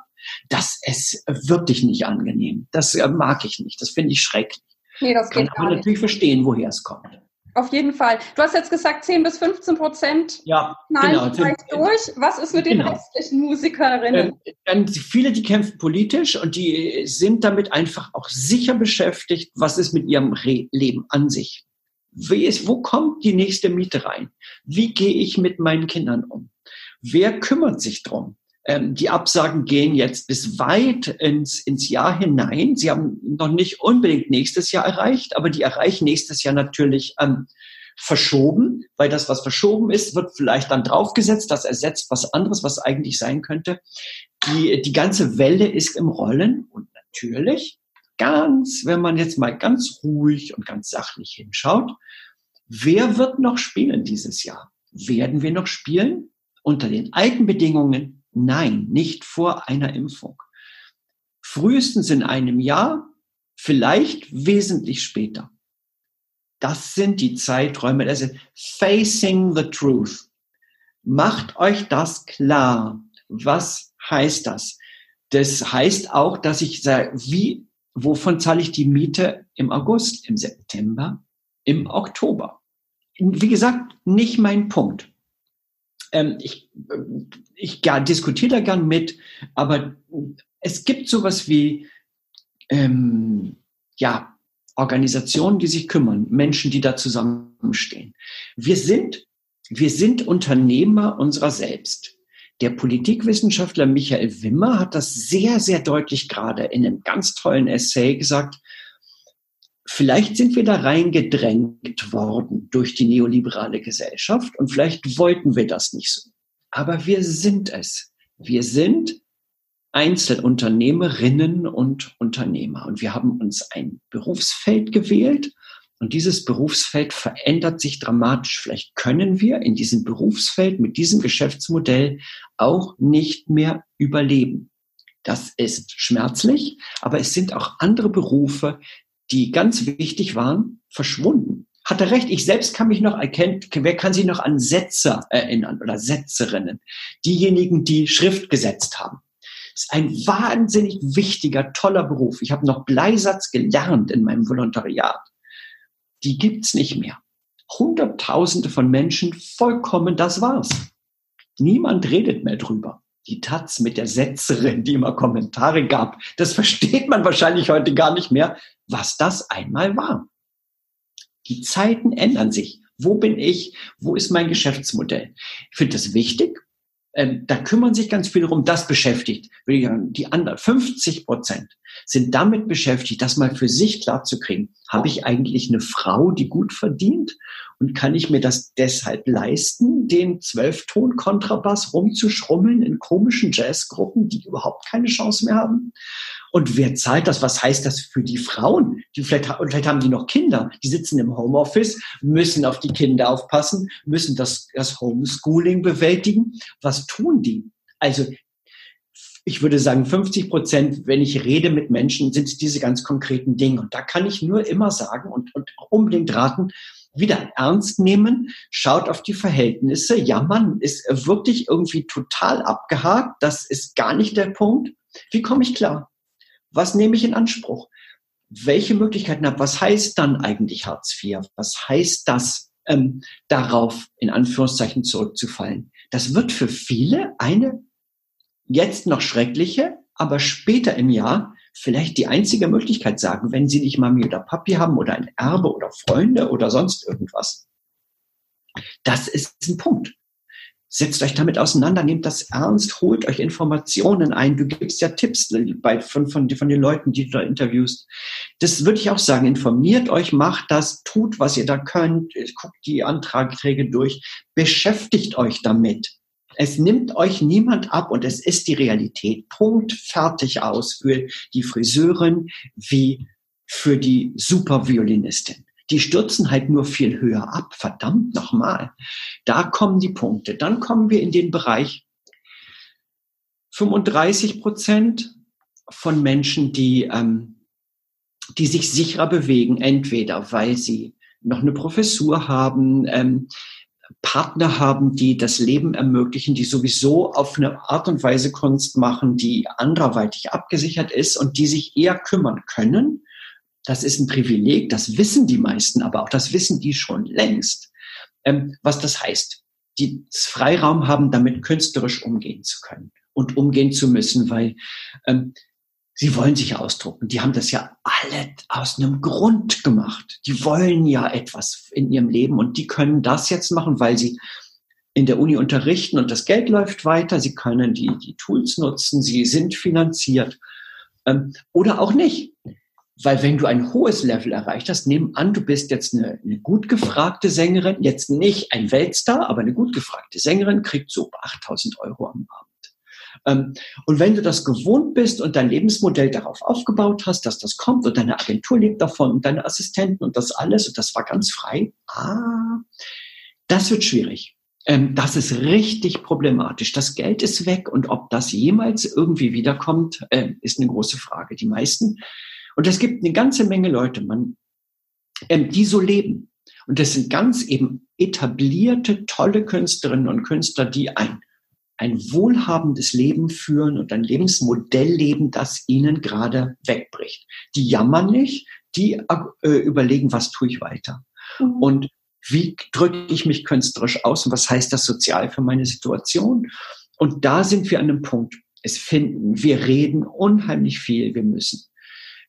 Das ist wirklich nicht angenehm. Das äh, mag ich nicht. Das finde ich schrecklich. Nee, das geht Kann aber natürlich verstehen, woher es kommt. Auf jeden Fall. Du hast jetzt gesagt, 10 bis 15 Prozent ja, genau. durch. Was ist mit den genau. restlichen Musikerinnen? Ähm, viele, die kämpfen politisch und die sind damit einfach auch sicher beschäftigt, was ist mit ihrem Re Leben an sich. Wie ist, wo kommt die nächste Miete rein? Wie gehe ich mit meinen Kindern um? Wer kümmert sich drum? Ähm, die Absagen gehen jetzt bis weit ins, ins Jahr hinein. Sie haben noch nicht unbedingt nächstes Jahr erreicht, aber die erreichen nächstes Jahr natürlich ähm, verschoben, weil das, was verschoben ist, wird vielleicht dann draufgesetzt, das ersetzt was anderes, was eigentlich sein könnte. Die, die ganze Welle ist im Rollen und natürlich ganz, wenn man jetzt mal ganz ruhig und ganz sachlich hinschaut, wer wird noch spielen dieses Jahr? Werden wir noch spielen? Unter den alten Bedingungen Nein, nicht vor einer Impfung. Frühestens in einem Jahr, vielleicht wesentlich später. Das sind die Zeiträume, das ist facing the truth. Macht euch das klar. Was heißt das? Das heißt auch, dass ich sage, wie, wovon zahle ich die Miete im August, im September, im Oktober? Wie gesagt, nicht mein Punkt ähm, ich, ich ja, diskutiere da gern mit, aber es gibt sowas wie ähm, ja, Organisationen, die sich kümmern, Menschen, die da zusammenstehen. Wir sind, wir sind Unternehmer unserer selbst. Der Politikwissenschaftler Michael Wimmer hat das sehr, sehr deutlich gerade in einem ganz tollen Essay gesagt. Vielleicht sind wir da reingedrängt worden durch die neoliberale Gesellschaft und vielleicht wollten wir das nicht so. Aber wir sind es. Wir sind Einzelunternehmerinnen und Unternehmer und wir haben uns ein Berufsfeld gewählt und dieses Berufsfeld verändert sich dramatisch. Vielleicht können wir in diesem Berufsfeld mit diesem Geschäftsmodell auch nicht mehr überleben. Das ist schmerzlich, aber es sind auch andere Berufe, die ganz wichtig waren, verschwunden. Hat er recht, ich selbst kann mich noch erkennen, wer kann sich noch an Setzer erinnern oder Setzerinnen? Diejenigen, die Schrift gesetzt haben. Das ist ein wahnsinnig wichtiger, toller Beruf. Ich habe noch Bleisatz gelernt in meinem Volontariat. Die gibt's nicht mehr. Hunderttausende von Menschen, vollkommen, das war's. Niemand redet mehr drüber die Taz mit der Setzerin, die immer Kommentare gab. Das versteht man wahrscheinlich heute gar nicht mehr, was das einmal war. Die Zeiten ändern sich. Wo bin ich? Wo ist mein Geschäftsmodell? Ich finde das wichtig. Ähm, da kümmern sich ganz viele rum. Das beschäftigt. Die anderen 50 Prozent sind damit beschäftigt, das mal für sich klar zu kriegen. Habe ich eigentlich eine Frau, die gut verdient? Und kann ich mir das deshalb leisten, den Zwölfton-Kontrabass rumzuschrummeln in komischen Jazzgruppen, die überhaupt keine Chance mehr haben? Und wer zahlt das? Was heißt das für die Frauen? Die vielleicht, vielleicht haben die noch Kinder. Die sitzen im Homeoffice, müssen auf die Kinder aufpassen, müssen das, das Homeschooling bewältigen. Was tun die? Also ich würde sagen 50 Prozent, wenn ich rede mit Menschen, sind es diese ganz konkreten Dinge. Und da kann ich nur immer sagen und, und unbedingt raten, wieder ernst nehmen, schaut auf die Verhältnisse. Ja, man ist wirklich irgendwie total abgehakt. Das ist gar nicht der Punkt. Wie komme ich klar? Was nehme ich in Anspruch? Welche Möglichkeiten habe? Was heißt dann eigentlich Hartz IV? Was heißt das, ähm, darauf in Anführungszeichen zurückzufallen? Das wird für viele eine jetzt noch schreckliche, aber später im Jahr vielleicht die einzige Möglichkeit sagen, wenn sie nicht Mami oder Papi haben oder ein Erbe oder Freunde oder sonst irgendwas. Das ist ein Punkt. Setzt euch damit auseinander, nehmt das ernst, holt euch Informationen ein. Du gibst ja Tipps bei, von, von, von den Leuten, die du da interviewst. Das würde ich auch sagen. Informiert euch, macht das, tut, was ihr da könnt, guckt die Anträge durch, beschäftigt euch damit. Es nimmt euch niemand ab und es ist die Realität. Punkt, fertig aus für die Friseurin wie für die Superviolinistin. Die stürzen halt nur viel höher ab. Verdammt nochmal. Da kommen die Punkte. Dann kommen wir in den Bereich 35 Prozent von Menschen, die, ähm, die sich sicherer bewegen, entweder weil sie noch eine Professur haben, ähm, Partner haben, die das Leben ermöglichen, die sowieso auf eine Art und Weise Kunst machen, die anderweitig abgesichert ist und die sich eher kümmern können. Das ist ein Privileg, das wissen die meisten, aber auch das wissen die schon längst, ähm, was das heißt. Die Freiraum haben, damit künstlerisch umgehen zu können und umgehen zu müssen, weil ähm, Sie wollen sich ausdrucken. Die haben das ja alle aus einem Grund gemacht. Die wollen ja etwas in ihrem Leben und die können das jetzt machen, weil sie in der Uni unterrichten und das Geld läuft weiter. Sie können die, die Tools nutzen. Sie sind finanziert. Ähm, oder auch nicht. Weil wenn du ein hohes Level erreicht hast, nehmen an, du bist jetzt eine, eine gut gefragte Sängerin, jetzt nicht ein Weltstar, aber eine gut gefragte Sängerin, kriegt so 8000 Euro am Abend. Ähm, und wenn du das gewohnt bist und dein Lebensmodell darauf aufgebaut hast, dass das kommt und deine Agentur lebt davon und deine Assistenten und das alles und das war ganz frei, ah, das wird schwierig. Ähm, das ist richtig problematisch. Das Geld ist weg und ob das jemals irgendwie wiederkommt, äh, ist eine große Frage. Die meisten, und es gibt eine ganze Menge Leute, man, ähm, die so leben. Und das sind ganz eben etablierte, tolle Künstlerinnen und Künstler, die ein ein wohlhabendes Leben führen und ein Lebensmodell leben, das ihnen gerade wegbricht. Die jammern nicht, die äh, überlegen, was tue ich weiter. Mhm. Und wie drücke ich mich künstlerisch aus und was heißt das sozial für meine Situation? Und da sind wir an einem Punkt. Es finden, wir reden unheimlich viel, wir müssen.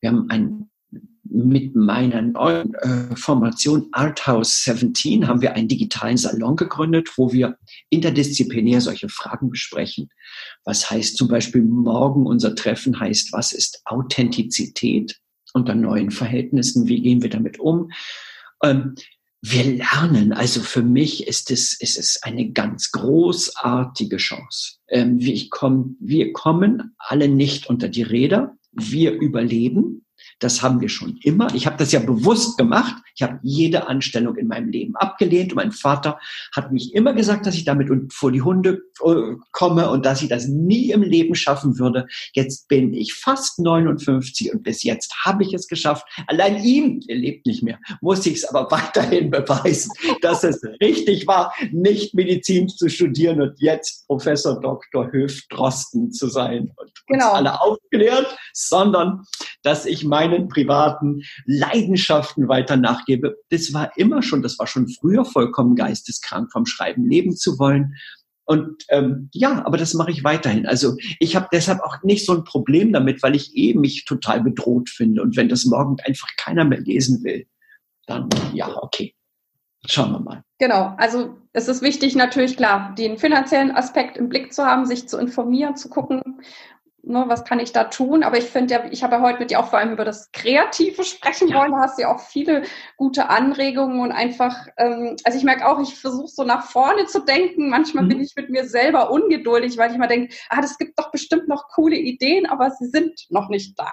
Wir haben ein mit meiner neuen äh, Formation Arthouse 17 haben wir einen digitalen Salon gegründet, wo wir interdisziplinär solche Fragen besprechen. Was heißt zum Beispiel morgen unser Treffen heißt, was ist Authentizität unter neuen Verhältnissen? Wie gehen wir damit um? Ähm, wir lernen. Also für mich ist es, ist es eine ganz großartige Chance. Ähm, wir, komm, wir kommen alle nicht unter die Räder. Wir überleben das haben wir schon immer. Ich habe das ja bewusst gemacht. Ich habe jede Anstellung in meinem Leben abgelehnt. Und mein Vater hat mich immer gesagt, dass ich damit vor die Hunde äh, komme und dass ich das nie im Leben schaffen würde. Jetzt bin ich fast 59 und bis jetzt habe ich es geschafft. Allein ihm, er lebt nicht mehr, muss ich es aber weiterhin beweisen, dass es richtig war, nicht Medizin zu studieren und jetzt Professor Dr. Höf Drosten zu sein und genau. uns alle aufklärt, sondern dass ich meine meinen privaten Leidenschaften weiter nachgebe. Das war immer schon, das war schon früher vollkommen geisteskrank, vom Schreiben leben zu wollen. Und ähm, ja, aber das mache ich weiterhin. Also ich habe deshalb auch nicht so ein Problem damit, weil ich eh mich total bedroht finde. Und wenn das morgen einfach keiner mehr lesen will, dann ja, okay. Schauen wir mal. Genau, also es ist wichtig natürlich klar, den finanziellen Aspekt im Blick zu haben, sich zu informieren, zu gucken, ne, was kann ich da tun? Aber ich finde ja, ich habe ja heute mit dir auch vor allem über das Kreative sprechen ja. wollen. Da hast du ja auch viele gute Anregungen und einfach, ähm, also ich merke auch, ich versuche so nach vorne zu denken. Manchmal mhm. bin ich mit mir selber ungeduldig, weil ich mal denke, ah, das gibt doch bestimmt noch coole Ideen, aber sie sind noch nicht da.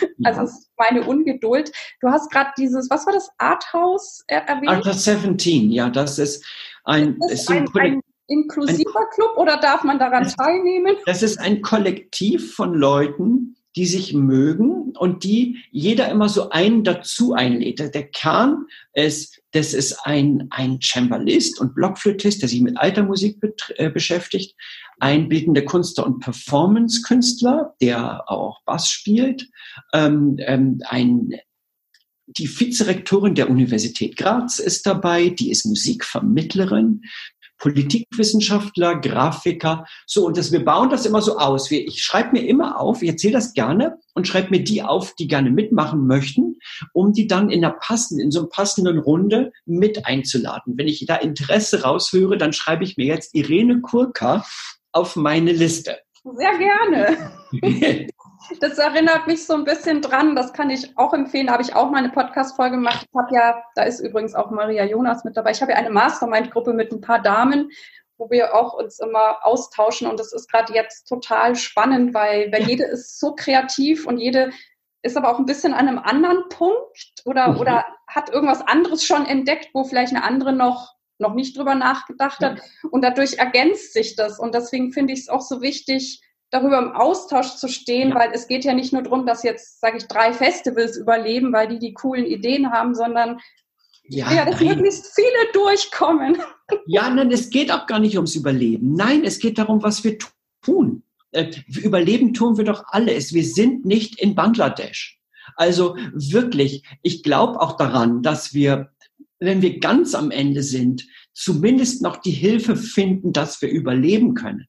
Ja. Also das ist meine Ungeduld. Du hast gerade dieses, was war das, Arthouse erwähnt? Arthouse 17, ja, das ist ein, das ist, ist ein, ein inklusiver Club oder darf man daran das, teilnehmen? Das ist ein Kollektiv von Leuten, die sich mögen und die jeder immer so einen dazu einlädt. Der Kern ist, das ist ein, ein Cembalist und Blockflötist, der sich mit alter Musik äh, beschäftigt, ein bildender Kunstler und Performance-Künstler, der auch Bass spielt, ähm, ähm, ein die Vizerektorin der Universität Graz ist dabei, die ist Musikvermittlerin. Politikwissenschaftler, Grafiker, so und das, wir bauen das immer so aus. Wir, ich schreibe mir immer auf, ich erzähle das gerne und schreibe mir die auf, die gerne mitmachen möchten, um die dann in der passenden, in so einer passenden Runde mit einzuladen. Wenn ich da Interesse raushöre, dann schreibe ich mir jetzt Irene Kurka auf meine Liste. Sehr gerne. Das erinnert mich so ein bisschen dran, das kann ich auch empfehlen, da habe ich auch mal eine Podcast-Folge gemacht. Ich habe ja, da ist übrigens auch Maria Jonas mit dabei. Ich habe ja eine Mastermind-Gruppe mit ein paar Damen, wo wir auch uns immer austauschen und das ist gerade jetzt total spannend, weil, weil jede ist so kreativ und jede ist aber auch ein bisschen an einem anderen Punkt oder, mhm. oder hat irgendwas anderes schon entdeckt, wo vielleicht eine andere noch noch nicht drüber nachgedacht hat. Und dadurch ergänzt sich das. Und deswegen finde ich es auch so wichtig, darüber im Austausch zu stehen, weil es geht ja nicht nur darum, dass jetzt, sage ich, drei Festivals überleben, weil die die coolen Ideen haben, sondern ja, ja dass nein. möglichst viele durchkommen. Ja, nein, es geht auch gar nicht ums Überleben. Nein, es geht darum, was wir tun. Äh, überleben tun wir doch alles. Wir sind nicht in Bangladesch. Also wirklich, ich glaube auch daran, dass wir, wenn wir ganz am Ende sind, zumindest noch die Hilfe finden, dass wir überleben können.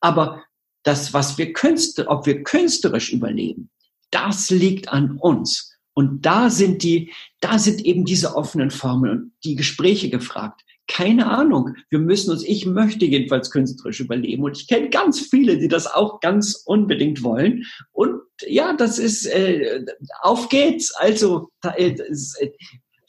Aber das, was wir künstler, ob wir künstlerisch überleben, das liegt an uns. Und da sind die, da sind eben diese offenen Formen und die Gespräche gefragt. Keine Ahnung. Wir müssen uns, ich möchte jedenfalls künstlerisch überleben. Und ich kenne ganz viele, die das auch ganz unbedingt wollen. Und ja, das ist, äh, auf geht's. Also, da, äh,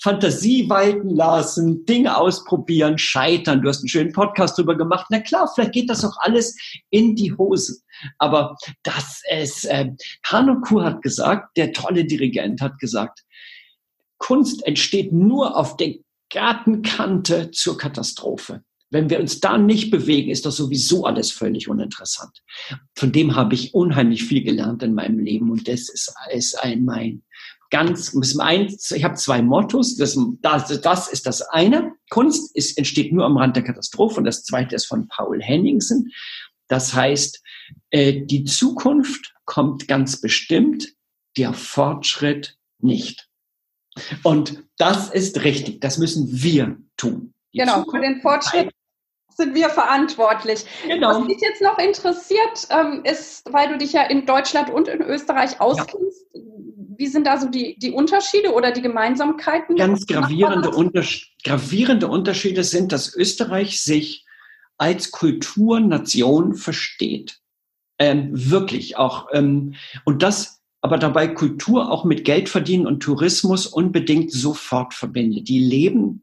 Fantasie walten lassen, Dinge ausprobieren, scheitern. Du hast einen schönen Podcast drüber gemacht. Na klar, vielleicht geht das auch alles in die Hose. Aber das ist, äh, Hanuku hat gesagt, der tolle Dirigent hat gesagt, Kunst entsteht nur auf der Gartenkante zur Katastrophe. Wenn wir uns da nicht bewegen, ist das sowieso alles völlig uninteressant. Von dem habe ich unheimlich viel gelernt in meinem Leben und das ist, ist ein mein ganz, eins, ich habe zwei Mottos. Das, das, das ist das eine. Kunst ist, entsteht nur am Rand der Katastrophe. Und das zweite ist von Paul Henningsen. Das heißt, äh, die Zukunft kommt ganz bestimmt, der Fortschritt nicht. Und das ist richtig. Das müssen wir tun. Die genau, Zukunft für den Fortschritt sind wir verantwortlich. Genau. Was mich jetzt noch interessiert, ähm, ist, weil du dich ja in Deutschland und in Österreich auskennst, ja wie sind da so die, die Unterschiede oder die Gemeinsamkeiten? Ganz gravierende, Unters gravierende Unterschiede sind, dass Österreich sich als Kulturnation versteht. Ähm, wirklich auch. Ähm, und das aber dabei Kultur auch mit Geld verdienen und Tourismus unbedingt sofort verbindet. Die leben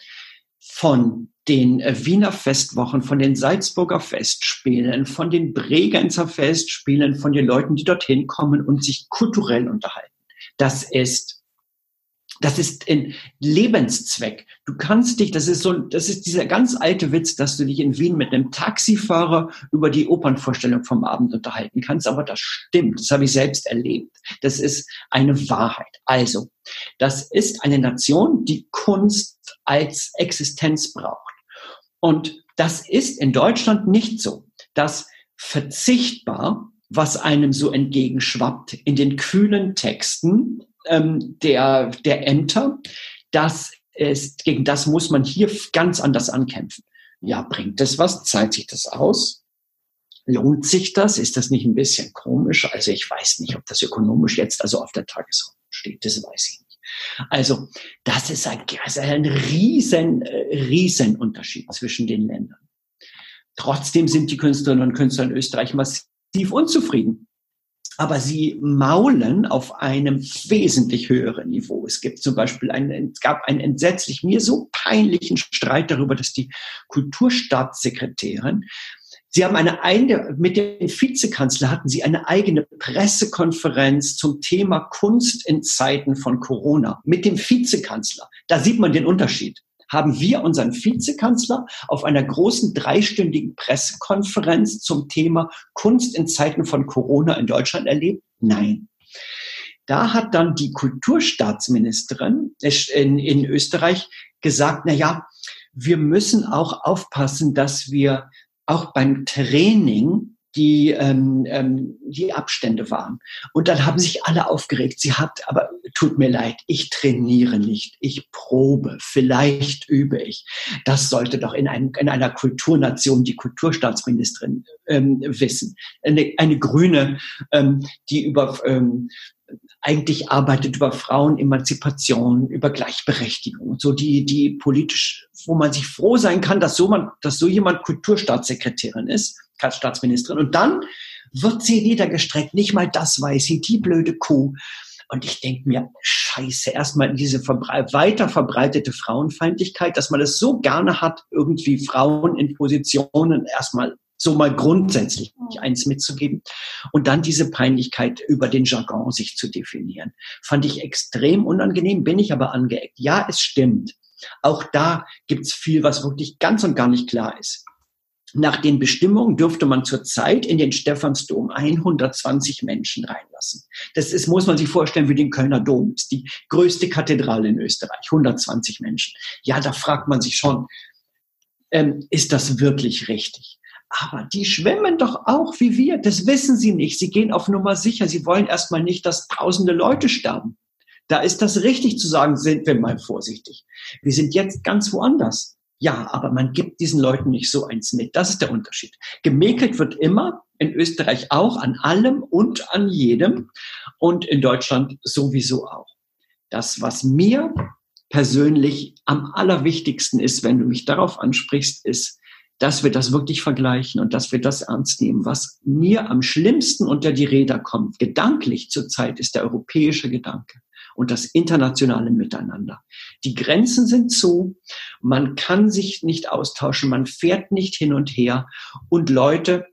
von den äh, Wiener Festwochen, von den Salzburger Festspielen, von den Bregenzer Festspielen, von den Leuten, die dorthin kommen und sich kulturell unterhalten. Das ist das ist ein Lebenszweck. Du kannst dich, das ist so, das ist dieser ganz alte Witz, dass du dich in Wien mit einem Taxifahrer über die Opernvorstellung vom Abend unterhalten kannst, aber das stimmt. Das habe ich selbst erlebt. Das ist eine Wahrheit. Also, das ist eine Nation, die Kunst als Existenz braucht. Und das ist in Deutschland nicht so. Das verzichtbar was einem so entgegenschwappt in den kühlen Texten ähm, der, der Ämter. Das ist, gegen das muss man hier ganz anders ankämpfen. Ja, bringt das was? Zahlt sich das aus? Lohnt sich das? Ist das nicht ein bisschen komisch? Also ich weiß nicht, ob das ökonomisch jetzt also auf der Tagesordnung steht. Das weiß ich nicht. Also das ist ein, also ein riesen, äh, riesen Unterschied zwischen den Ländern. Trotzdem sind die Künstlerinnen und Künstler in Österreich massiv tief unzufrieden. Aber sie maulen auf einem wesentlich höheren Niveau. Es gibt zum Beispiel einen, es gab einen entsetzlich mir so peinlichen Streit darüber, dass die Kulturstaatssekretärin Sie haben eine eigene, mit dem Vizekanzler hatten Sie eine eigene Pressekonferenz zum Thema Kunst in Zeiten von Corona. Mit dem Vizekanzler. Da sieht man den Unterschied. Haben wir unseren Vizekanzler auf einer großen dreistündigen Pressekonferenz zum Thema Kunst in Zeiten von Corona in Deutschland erlebt? Nein. Da hat dann die Kulturstaatsministerin in, in Österreich gesagt, na ja, wir müssen auch aufpassen, dass wir auch beim Training die, ähm, ähm, die Abstände waren. Und dann haben sich alle aufgeregt. Sie hat, aber tut mir leid, ich trainiere nicht, ich probe, vielleicht übe ich. Das sollte doch in, einem, in einer Kulturnation die Kulturstaatsministerin ähm, wissen. Eine, eine Grüne, ähm, die über ähm, eigentlich arbeitet über Frauenemanzipation, über Gleichberechtigung, so die, die politisch, wo man sich froh sein kann, dass so man, dass so jemand Kulturstaatssekretärin ist, Staatsministerin. Und dann wird sie niedergestreckt. Nicht mal das weiß sie, die blöde Kuh. Und ich denke mir, scheiße, erstmal diese verbre weiter verbreitete Frauenfeindlichkeit, dass man es so gerne hat, irgendwie Frauen in Positionen erstmal so mal grundsätzlich mhm. eins mitzugeben und dann diese Peinlichkeit über den Jargon sich zu definieren. Fand ich extrem unangenehm, bin ich aber angeeckt. Ja, es stimmt. Auch da gibt's viel, was wirklich ganz und gar nicht klar ist. Nach den Bestimmungen dürfte man zurzeit in den Stephansdom 120 Menschen reinlassen. Das ist, muss man sich vorstellen, wie den Kölner Dom ist die größte Kathedrale in Österreich. 120 Menschen. Ja, da fragt man sich schon, ähm, ist das wirklich richtig? Aber die schwimmen doch auch wie wir. Das wissen sie nicht. Sie gehen auf Nummer sicher. Sie wollen erstmal nicht, dass tausende Leute sterben. Da ist das richtig zu sagen, sind wir mal vorsichtig. Wir sind jetzt ganz woanders. Ja, aber man gibt diesen Leuten nicht so eins mit. Das ist der Unterschied. Gemäkelt wird immer, in Österreich auch, an allem und an jedem und in Deutschland sowieso auch. Das, was mir persönlich am allerwichtigsten ist, wenn du mich darauf ansprichst, ist, dass wir das wirklich vergleichen und dass wir das ernst nehmen. Was mir am schlimmsten unter die Räder kommt, gedanklich zurzeit, ist der europäische Gedanke und das internationale Miteinander. Die Grenzen sind zu, man kann sich nicht austauschen, man fährt nicht hin und her und Leute,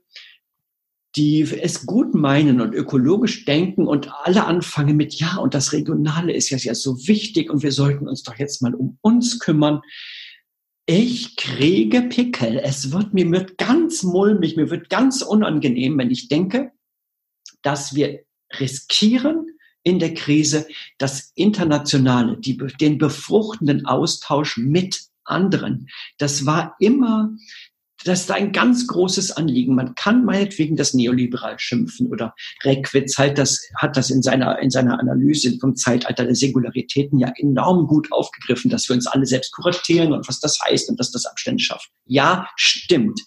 die es gut meinen und ökologisch denken und alle anfangen mit, ja, und das Regionale ist ja, so wichtig und wir sollten uns doch jetzt mal um uns kümmern. Ich kriege Pickel. Es wird mir wird ganz mulmig, mir wird ganz unangenehm, wenn ich denke, dass wir riskieren in der Krise das Internationale, die, den befruchtenden Austausch mit anderen. Das war immer das ist ein ganz großes Anliegen. Man kann meinetwegen das neoliberal schimpfen oder Reckwitz halt das, hat das in seiner, in seiner Analyse vom Zeitalter der Singularitäten ja enorm gut aufgegriffen, dass wir uns alle selbst kuratieren und was das heißt und dass das Abstände schafft. Ja, stimmt.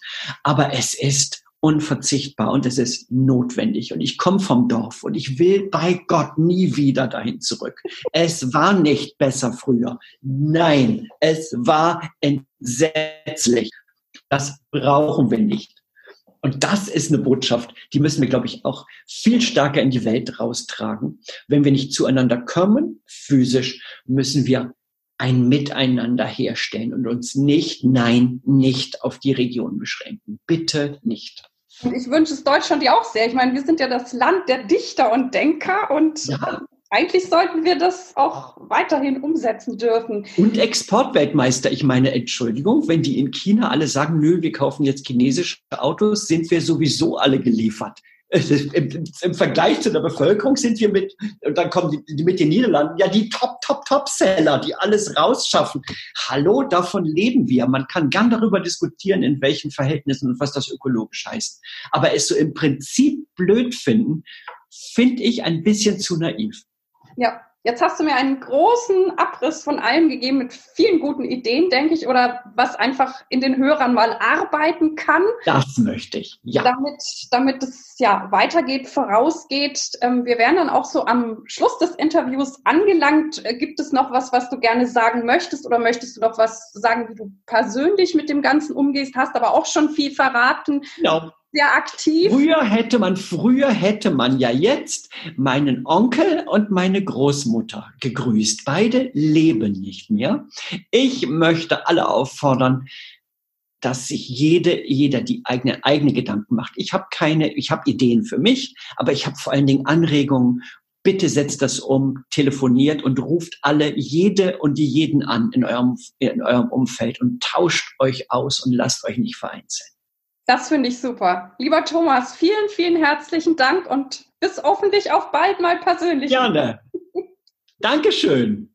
Aber es ist unverzichtbar und es ist notwendig. Und ich komme vom Dorf und ich will bei Gott nie wieder dahin zurück. Es war nicht besser früher. Nein, es war entsetzlich. Das brauchen wir nicht. Und das ist eine Botschaft, die müssen wir, glaube ich, auch viel stärker in die Welt raustragen. Wenn wir nicht zueinander kommen, physisch, müssen wir ein Miteinander herstellen und uns nicht, nein, nicht auf die Region beschränken. Bitte nicht. Und ich wünsche es Deutschland ja auch sehr. Ich meine, wir sind ja das Land der Dichter und Denker und ja eigentlich sollten wir das auch weiterhin umsetzen dürfen. Und Exportweltmeister, ich meine, Entschuldigung, wenn die in China alle sagen, nö, wir kaufen jetzt chinesische Autos, sind wir sowieso alle geliefert. Im, Im, Vergleich zu der Bevölkerung sind wir mit, und dann kommen die, mit den Niederlanden, ja, die Top, Top, Top-Seller, die alles rausschaffen. Hallo, davon leben wir. Man kann gern darüber diskutieren, in welchen Verhältnissen und was das ökologisch heißt. Aber es so im Prinzip blöd finden, finde ich ein bisschen zu naiv. Ja, jetzt hast du mir einen großen Abriss von allem gegeben mit vielen guten Ideen, denke ich, oder was einfach in den Hörern mal arbeiten kann. Das möchte ich, ja. Damit, damit es ja weitergeht, vorausgeht. Ähm, wir wären dann auch so am Schluss des Interviews angelangt. Äh, gibt es noch was, was du gerne sagen möchtest oder möchtest du noch was sagen, wie du persönlich mit dem Ganzen umgehst? Hast aber auch schon viel verraten. Ja sehr aktiv. Früher hätte man, früher hätte man ja jetzt meinen Onkel und meine Großmutter gegrüßt. Beide leben nicht mehr. Ich möchte alle auffordern, dass sich jede, jeder die eigene, eigene Gedanken macht. Ich habe keine, ich habe Ideen für mich, aber ich habe vor allen Dingen Anregungen bitte setzt das um, telefoniert und ruft alle, jede und die jeden an in eurem, in eurem Umfeld und tauscht euch aus und lasst euch nicht vereinzeln. Das finde ich super. Lieber Thomas, vielen, vielen herzlichen Dank und bis hoffentlich auch bald mal persönlich. Gerne. Dankeschön.